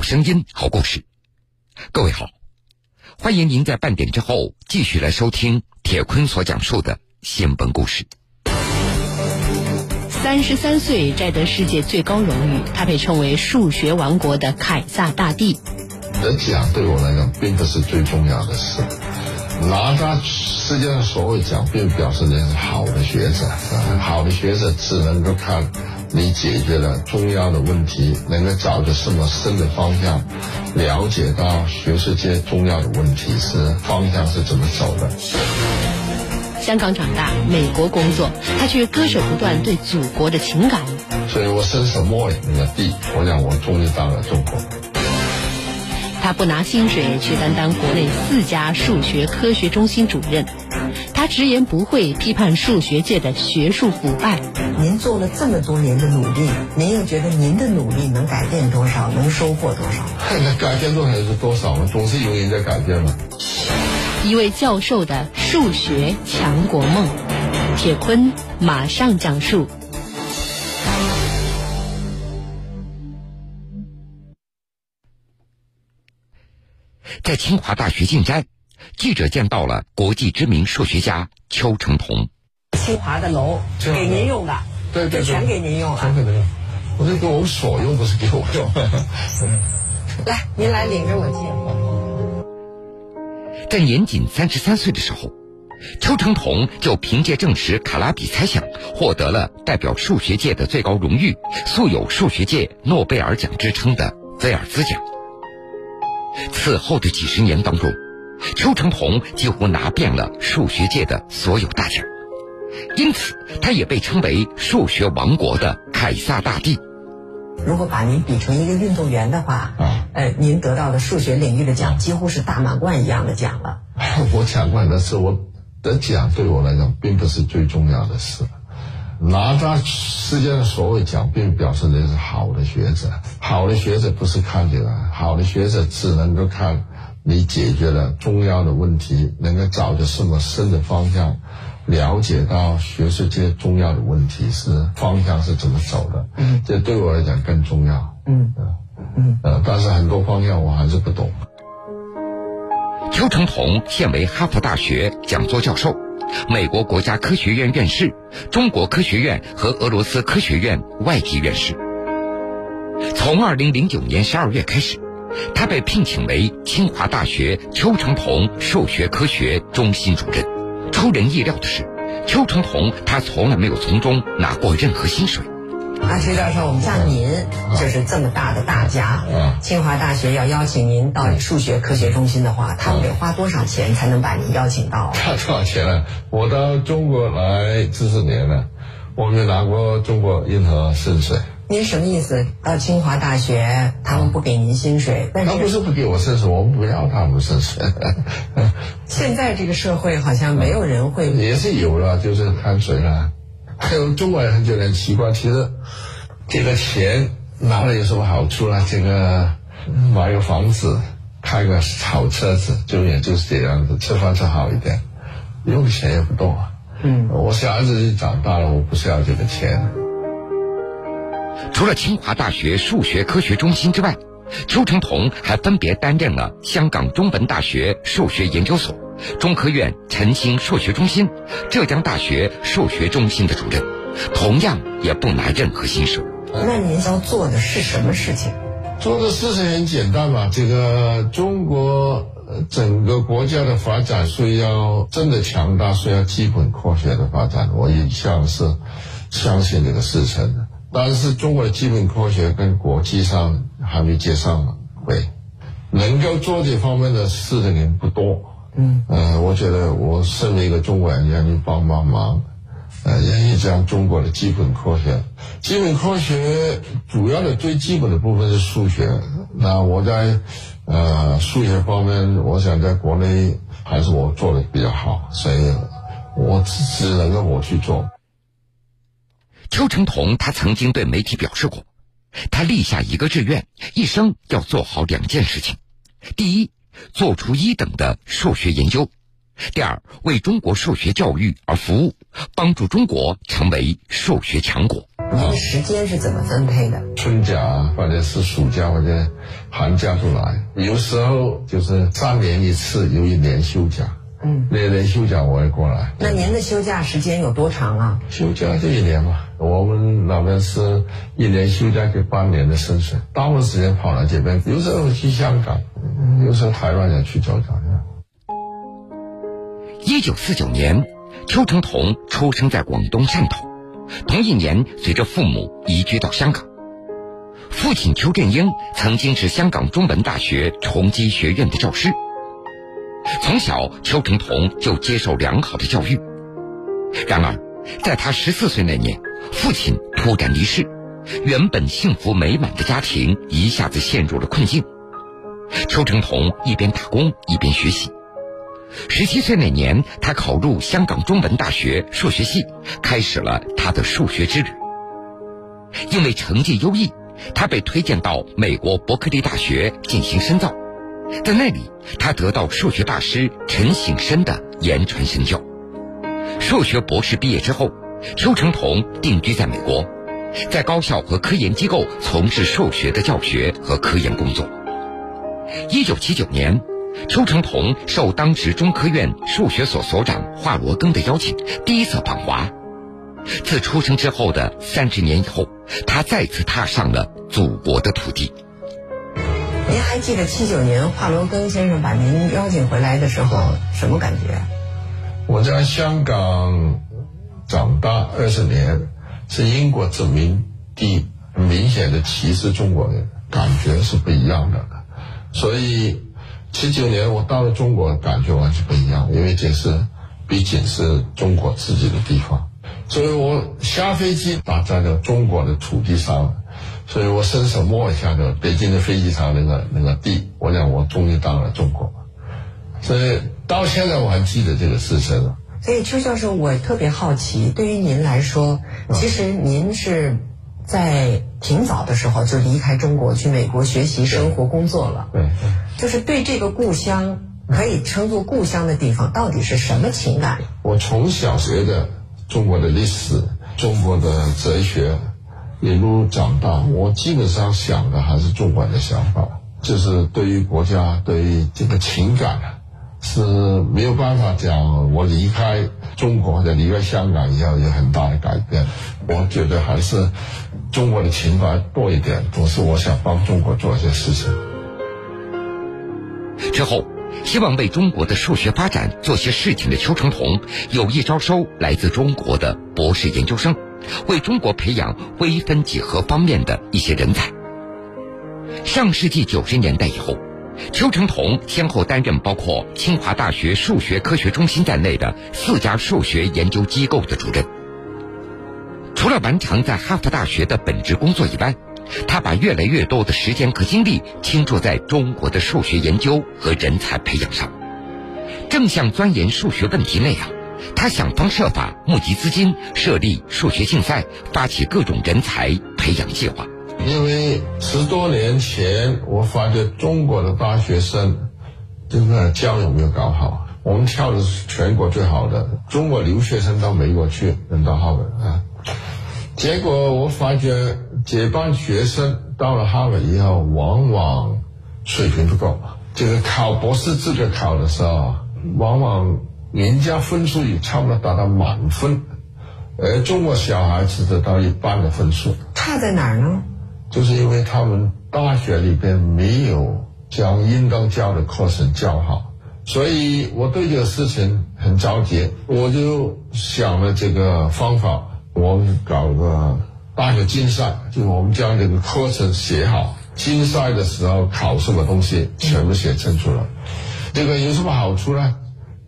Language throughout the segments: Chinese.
好声音，好故事。各位好，欢迎您在半点之后继续来收听铁坤所讲述的新闻故事。三十三岁摘得世界最高荣誉，他被称为数学王国的凯撒大帝。得奖对我来讲并不是最重要的事，拿到世界上所有奖，并表示你是好的学者。好的学者只能够看你解决了重要的问题，能够找着什么深的方向，了解到学术界重要的问题是方向是怎么走的。香港长大，美国工作，他却割舍不断对祖国的情感。所以我伸手摸了那个地，我想我终于到了中国。他不拿薪水，却担当国内四家数学科学中心主任。他直言不讳批判数学界的学术腐败。您做了这么多年的努力，您又觉得您的努力能改变多少，能收获多少？那改变多少是多少嘛，总是有人在改变嘛。一位教授的数学强国梦，铁坤马上讲述。在清华大学进斋，记者见到了国际知名数学家邱成桐。清华的楼给您用的，对对对，全给您用了。全给您用，我是给我们所用，不是给我用。来，您来领着我进。在年仅三十三岁的时候，邱成桐就凭借证实卡拉比猜想，获得了代表数学界的最高荣誉，素有数学界诺贝尔奖之称的菲尔兹奖。此后的几十年当中，邱成桐几乎拿遍了数学界的所有大奖，因此他也被称为数学王国的凯撒大帝。如果把您比成一个运动员的话，啊，呃，您得到的数学领域的奖几乎是大满贯一样的奖了。我讲过很多次，我得奖对我来讲并不是最重要的事。拿到世界上所有奖，并表示你是好的学者。好的学者不是看这个，好的学者只能够看你解决了重要的问题，能够找着什么深的方向，了解到学术界重要的问题是方向是怎么走的。嗯，这对我来讲更重要。嗯嗯，呃，但是很多方向我还是不懂。邱成桐现为哈佛大学讲座教授。美国国家科学院院士、中国科学院和俄罗斯科学院外籍院士。从二零零九年十二月开始，他被聘请为清华大学邱成桐数学科学中心主任。出人意料的是，邱成桐他从来没有从中拿过任何薪水。啊，徐教授，我们像您就是这么大的大家，清华大学要邀请您到数学科学中心的话，他们得花多少钱才能把您邀请到？花多少钱呢？我到中国来四十年了，我没拿过中国任何薪水。您什么意思？到清华大学，他们不给您薪水，但他不是不给我薪水，我们不要他们薪水。现在这个社会好像没有人会，也是有了，就是看谁了。还有中国人很觉得很奇怪，其实这个钱拿了有什么好处呢？这个买个房子，开个好车子，就也就是这样子，吃饭吃好一点，用的钱也不多。嗯，我小孩子长大了，我不需要这个钱。除了清华大学数学科学中心之外，邱成桐还分别担任了香港中文大学数学研究所、中科院晨星数学中心、浙江大学数学中心的主任，同样也不拿任何薪水。那您要做的是什么事情？做的事情很简单嘛，这个中国整个国家的发展需要真的强大，需要基本科学的发展。我一向是相信这个事情的。但是中国的基本科学跟国际上还没接上轨，能够做这方面的事的人不多。嗯，呃，我觉得我身为一个中国人，愿意帮帮忙，呃，愿意将中国的基本科学，基本科学主要的最基本的部分是数学。那我在呃数学方面，我想在国内还是我做的比较好，所以我只能够我去做。邱成桐他曾经对媒体表示过，他立下一个志愿，一生要做好两件事情：第一，做出一等的数学研究；第二，为中国数学教育而服务，帮助中国成为数学强国。你的时间是怎么分配的？春假或者是暑假或者寒假都来，有时候就是三年一次有一年休假。嗯，那年休假我也过来。那您的休假时间有多长啊？休假就一年嘛。我们那边是一年休假给半年的薪水，大部分时间跑来这边，有时候去香港，有时候台湾也去找找。一九四九年，邱成桐出生在广东汕头，同一年随着父母移居到香港。父亲邱振英曾经是香港中文大学崇基学院的教师。从小，邱成桐就接受良好的教育。然而，在他十四岁那年，父亲突然离世，原本幸福美满的家庭一下子陷入了困境。邱成桐一边打工一边学习。十七岁那年，他考入香港中文大学数学系，开始了他的数学之旅。因为成绩优异，他被推荐到美国伯克利大学进行深造。在那里，他得到数学大师陈省身的言传身教。数学博士毕业之后，邱成桐定居在美国，在高校和科研机构从事数学的教学和科研工作。一九七九年，邱成桐受当时中科院数学所所长华罗庚的邀请，第一次访华。自出生之后的三十年以后，他再次踏上了祖国的土地。您还记得七九年华罗庚先生把您邀请回来的时候什么感觉？我在香港长大二十年，是英国殖民地，明显的歧视中国人，感觉是不一样的。所以七九年我到了中国，感觉完全不一样，因为这是毕竟是中国自己的地方，所以我下飞机打在了中国的土地上。所以我伸手摸一下的北京的飞机场那个那个地，我想我终于到了中国，所以到现在我还记得这个事情。所以邱教授，我特别好奇，对于您来说，其实您是在挺早的时候就离开中国去美国学习、生活、工作了。对，就是对这个故乡可以称作故乡的地方，到底是什么情感？我从小学的中国的历史、中国的哲学。一路长大，我基本上想的还是中国人的想法，就是对于国家、对于这个情感啊，是没有办法讲。我离开中国或者离开香港以后有很大的改变。我觉得还是中国的情怀多一点，总是我想帮中国做一些事情。之后，希望为中国的数学发展做些事情的邱成桐，有意招收来自中国的博士研究生。为中国培养微分几何方面的一些人才。上世纪九十年代以后，邱成桐先后担任包括清华大学数学科学中心在内的四家数学研究机构的主任。除了完成在哈佛大学的本职工作以外，他把越来越多的时间和精力倾注在中国的数学研究和人才培养上，正像钻研数学问题那样。他想方设法募集资金，设立数学竞赛，发起各种人才培养计划。因为十多年前，我发觉中国的大学生这个教育没有搞好。我们跳的是全国最好的，中国留学生到美国去，能到哈佛啊。结果我发觉这帮学生到了哈佛以后，往往水平不够。这个考博士资格考的时候，往往。人家分数也差不多达到满分，而中国小孩子得到一半的分数，差在哪儿呢？就是因为他们大学里边没有将应当教的课程教好，所以我对这个事情很着急，我就想了这个方法，我们搞个大学竞赛，就是我们将这个课程写好，竞赛的时候考什么东西全部写清楚了，这个有什么好处呢？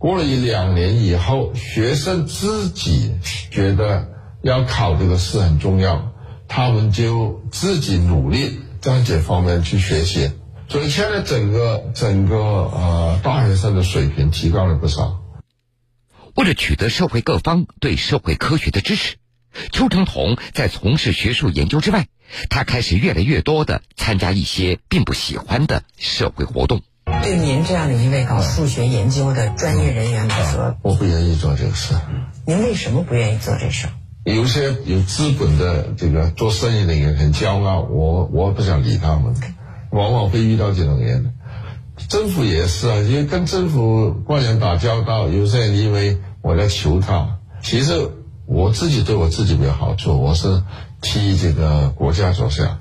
过了一两年以后，学生自己觉得要考这个试很重要，他们就自己努力在这方面去学习，所以现在整个整个呃大学生的水平提高了不少。为了取得社会各方对社会科学的支持，邱成桐在从事学术研究之外，他开始越来越多的参加一些并不喜欢的社会活动。对您这样的一位搞数学研究的专业人员来说，我不愿意做这个事。您为什么不愿意做这事？有些有资本的这个做生意的人很骄傲，我我不想理他们，往往会遇到这种人。政府也是啊，因为跟政府官员打交道，有些人因为我在求他，其实我自己对我自己没有好处，我是替这个国家着想。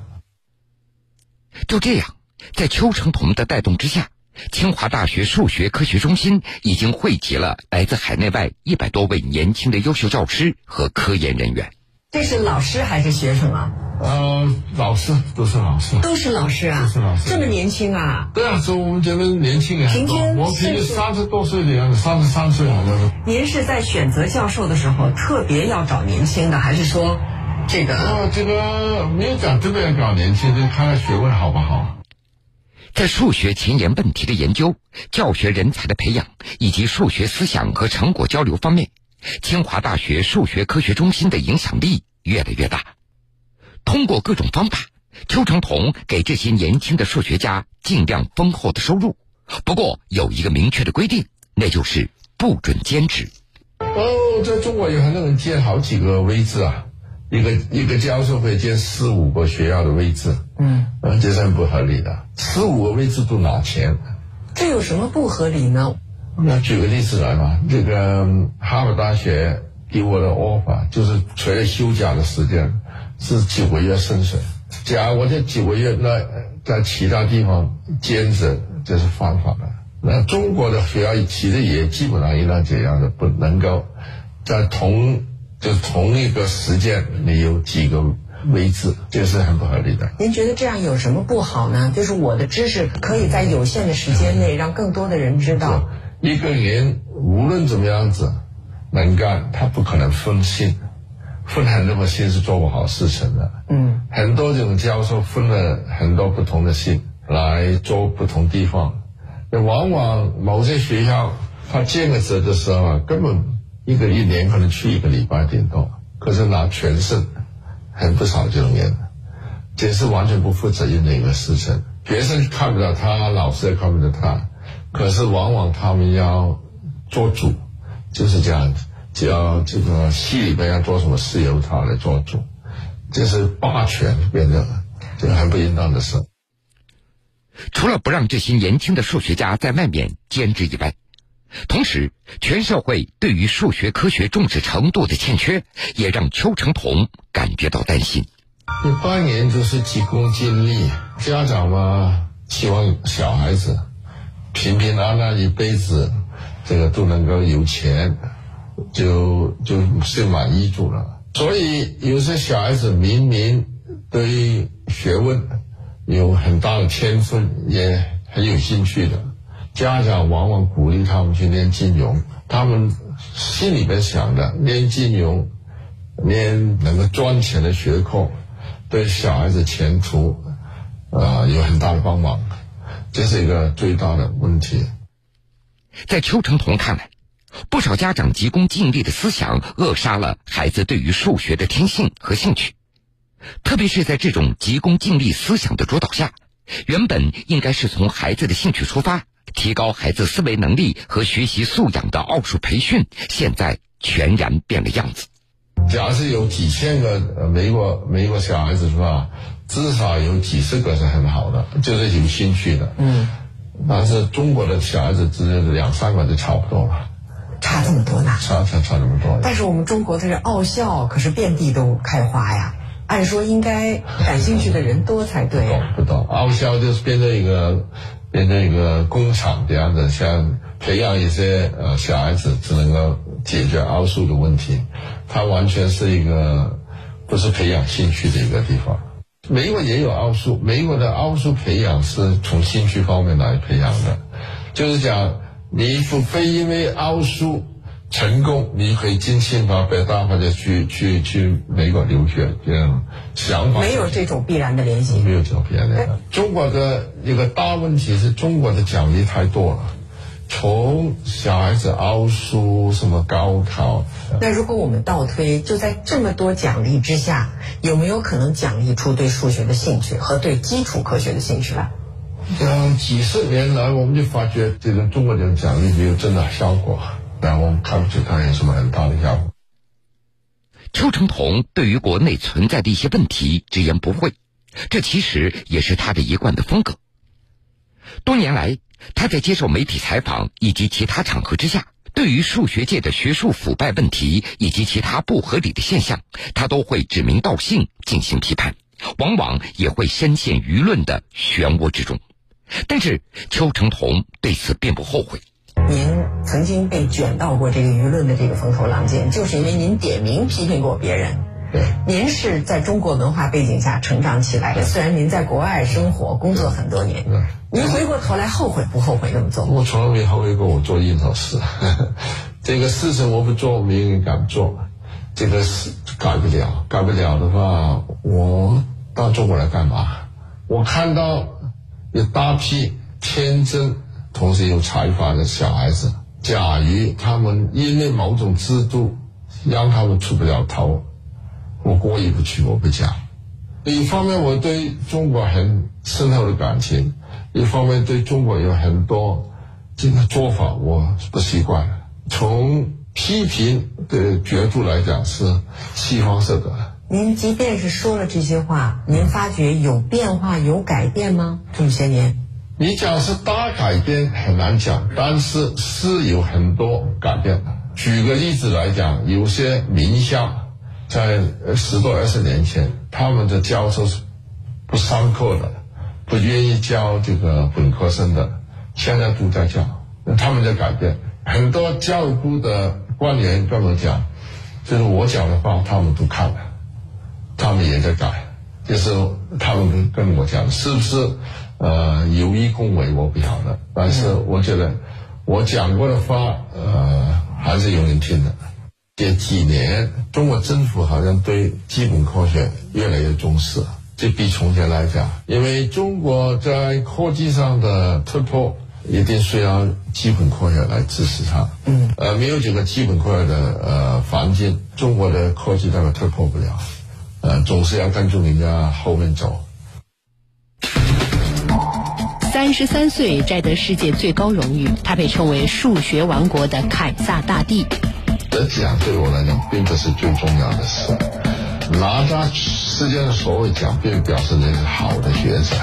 就这样，在邱成桐的带动之下，清华大学数学科学中心已经汇集了来自海内外一百多位年轻的优秀教师和科研人员。这是老师还是学生啊？呃，老师都是老师，都是老师啊，都是老师，这么年轻啊？对啊，所以我们觉得年轻人平均我平均三十多岁的样子，三十三岁好像是。您是在选择教授的时候特别要找年轻的，还是说这个？啊，这个没有讲特别要找年轻，的看看学问好不好。在数学前沿问题的研究、教学人才的培养以及数学思想和成果交流方面，清华大学数学科学中心的影响力越来越大。通过各种方法，邱成桐给这些年轻的数学家尽量丰厚的收入。不过有一个明确的规定，那就是不准兼职。哦，在中国有很多人兼好几个位置啊。一个一个教授会兼四五个学校的位置，嗯，这是很不合理的。十五个位置都拿钱，这有什么不合理呢？那举个例子来嘛，这个哈佛大学给我的 offer 就是除了休假的时间是九个月薪水，假如我这九个月那在其他地方兼职，这是犯法的。那中国的学校其实也基本上应当这样的，不能够在同。就同一个时间，你有几个位置，这是很不合理的。您觉得这样有什么不好呢？就是我的知识可以在有限的时间内让更多的人知道。一个人无论怎么样子能干，他不可能分心，分很多个心是做不好事情的。嗯，很多这种教授分了很多不同的心来做不同地方，那往往某些学校他建个职的时候啊，根本。一个一年可能去一个礼拜顶多，可是拿全很不少这种人，这是完全不负责任的一个事情。学生看不到他，老师也看不到他，可是往往他们要做主，就是这样子。只要这个系里边要做什么事，由他来做主，这是霸权变成了，这个很不应当的事。除了不让这些年轻的数学家在外面兼职以外，同时，全社会对于数学科学重视程度的欠缺，也让邱成桐感觉到担心。一八年就是急功近利，家长嘛希望小孩子平平安安一辈子，这个都能够有钱，就就是满意住了。所以有些小孩子明明对学问有很大的天分，也很有兴趣的。家长往往鼓励他们去练金融，他们心里边想的练金融，练能够赚钱的学科，对小孩子前途，啊有很大的帮忙，这是一个最大的问题。在邱成桐看来，不少家长急功近利的思想扼杀了孩子对于数学的天性和兴趣，特别是在这种急功近利思想的主导下，原本应该是从孩子的兴趣出发。提高孩子思维能力和学习素养的奥数培训，现在全然变了样子。假设有几千个美国美国小孩子是吧？至少有几十个是很好的，就是有兴趣的。嗯。但是中国的小孩子只两三个就差不多了。差这么多呢？差差差这么多。但是我们中国的这奥校可是遍地都开花呀。按说应该感兴趣的人多才对。不多，奥校就是变成一个。变成一个工厂这样子，像培养一些呃小孩子，只能够解决奥数的问题。它完全是一个不是培养兴趣的一个地方。美国也有奥数，美国的奥数培养是从兴趣方面来培养的，就是讲你不非因为奥数。成功，你可以进清华、北大或者去去去美国留学，这样想法没有这种必然的联系，没有这种必然的。中国的一个大问题是中国的奖励太多了，从小孩子奥数什么高考。那如果我们倒推，就在这么多奖励之下，有没有可能奖励出对数学的兴趣和对基础科学的兴趣来？嗯，几十年来我们就发觉，这个中国的奖励没有真的效果。但我们看不出它有什么很大的效果。邱成桐对于国内存在的一些问题直言不讳，这其实也是他的一贯的风格。多年来，他在接受媒体采访以及其他场合之下，对于数学界的学术腐败问题以及其他不合理的现象，他都会指名道姓进行批判，往往也会深陷舆论的漩涡之中。但是邱成桐对此并不后悔。您曾经被卷到过这个舆论的这个风口浪尖，就是因为您点名批评过别人。对，您是在中国文化背景下成长起来的，虽然您在国外生活工作很多年，您回过头来后悔不后悔那么做？我从来没后悔过我做印头事，这个事情我不做，没人敢做，这个事改不了，改不了的话，我到中国来干嘛？我看到有大批天真。同时有才华的小孩子，假如他们因为某种制度让他们出不了头，我过意不去，我不讲。一方面我对中国很深厚的感情，一方面对中国有很多这个做法我不习惯。从批评的角度来讲，是西方式的。您即便是说了这些话，您发觉有变化、有改变吗？这么些年？你讲是大改变很难讲，但是是有很多改变的。举个例子来讲，有些名校在十多二十年前，他们的教授是不上课的，不愿意教这个本科生的，现在都在教，他们在改变。很多教育部的官员跟我讲，就是我讲的话，他们都看了，他们也在改，就是他们跟我讲，是不是？呃，有意恭维我不晓得，但是我觉得我讲过的话，呃，还是有人听的。这几年，中国政府好像对基本科学越来越重视，这比从前来讲，因为中国在科技上的突破，一定需要基本科学来支持它。嗯，呃，没有这个基本科学的呃环境，中国的科技大概突破不了，呃，总是要跟着人家后面走。三十三岁摘得世界最高荣誉，他被称为数学王国的凯撒大帝。得奖对我来讲并不是最重要的事，拿到世界的所有奖并表示你是好的学者。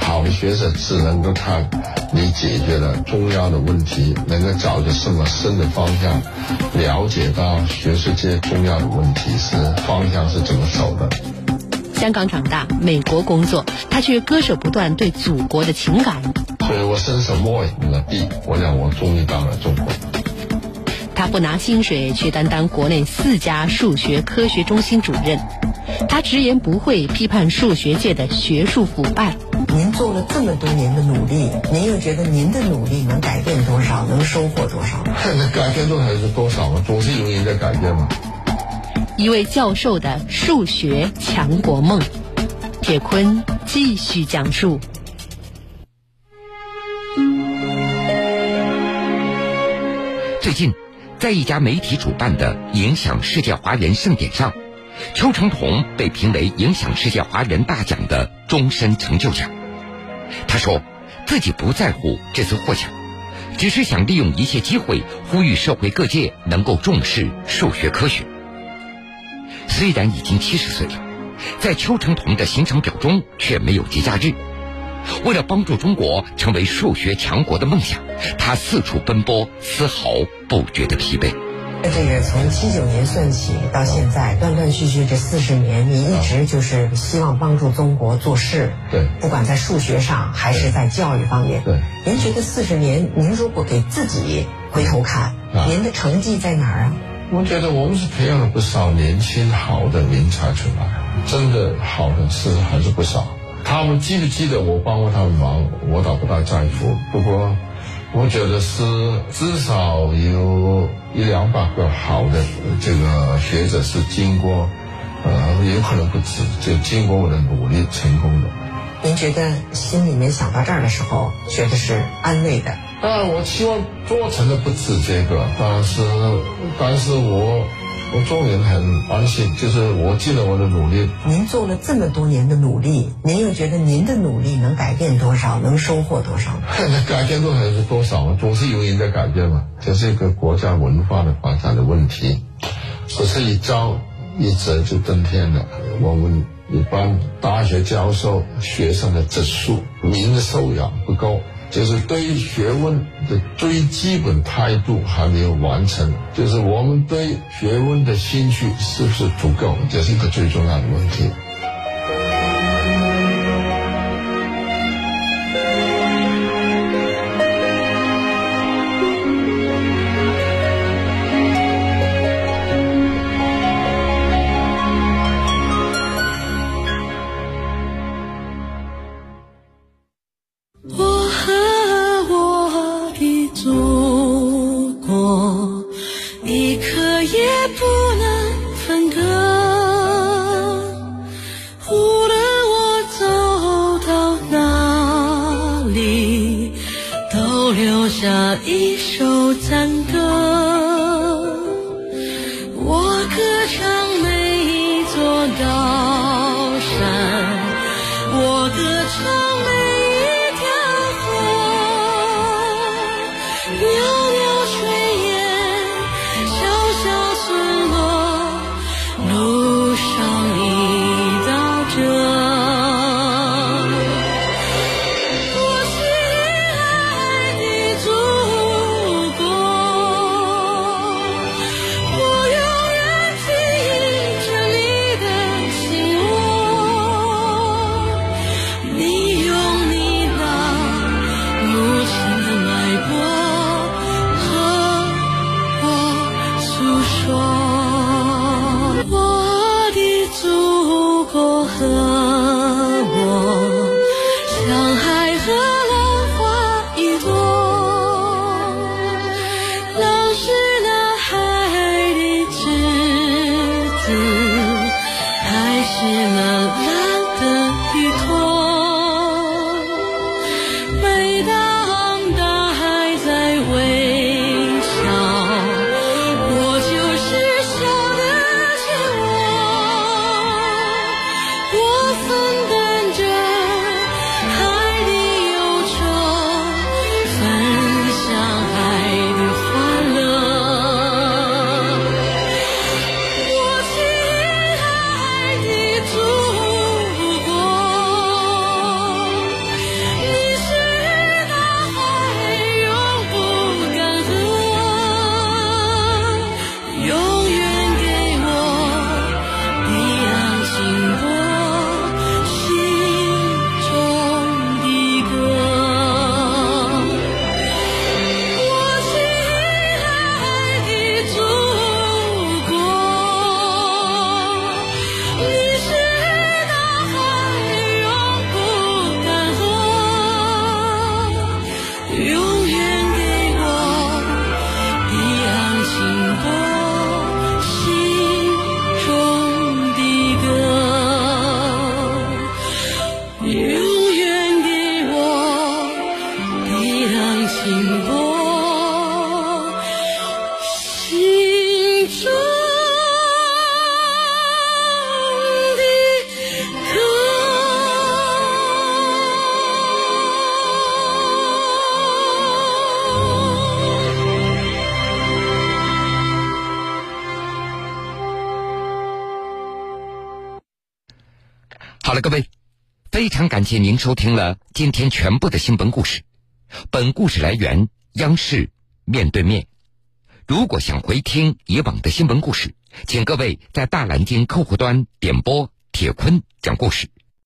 好的学者只能够看你解决了重要的问题，能够找着什么深的方向，了解到学术界重要的问题是方向是怎么走的。香港长大，美国工作，他却割舍不断对祖国的情感。所以我伸手摸一个地，我想我终于到了中国。他不拿薪水，却担当国内四家数学科学中心主任。他直言不讳批判数学界的学术腐败。您做了这么多年的努力，您又觉得您的努力能改变多少，能收获多少？那改变多少是多少嘛？总是有人在改变嘛。一位教授的数学强国梦，铁坤继续讲述。最近，在一家媒体主办的影响世界华人盛典上，邱成桐被评为影响世界华人大奖的终身成就奖。他说，自己不在乎这次获奖，只是想利用一切机会，呼吁社会各界能够重视数学科学。虽然已经七十岁了，在邱成桐的行程表中却没有节假日。为了帮助中国成为数学强国的梦想，他四处奔波，丝毫不觉得疲惫。这个从七九年算起到现在，断断续续这四十年，你一直就是希望帮助中国做事。对，不管在数学上还是在教育方面。对，您觉得四十年，您如果给自己回头看，您的成绩在哪儿啊？我觉得我们是培养了不少年轻好的人才出来，真的好的是还是不少。他们记不记得我帮过他们忙，我倒不大在乎。不过，我觉得是至少有一两百个好的这个学者是经过，呃，有可能不止，就经过我的努力成功的。您觉得心里面想到这儿的时候，觉得是安慰的？当然，我希望做成的不止这个，但是，但是我我做人很安心，就是我尽了我的努力。您做了这么多年的努力，您又觉得您的努力能改变多少，能收获多少？改变多少是多少嘛总是有人在改变嘛。这是一个国家文化的发展的问题，不是一朝一折就登天了。我们一般大学教授学生的质素、民的素养不够，就是对于学问的最基本态度还没有完成，就是我们对学问的兴趣是不是足够，这是一个最重要的问题。歌唱各非常感谢您收听了今天全部的新闻故事。本故事来源央视面对面。如果想回听以往的新闻故事，请各位在大蓝鲸客户端点播铁坤讲故事。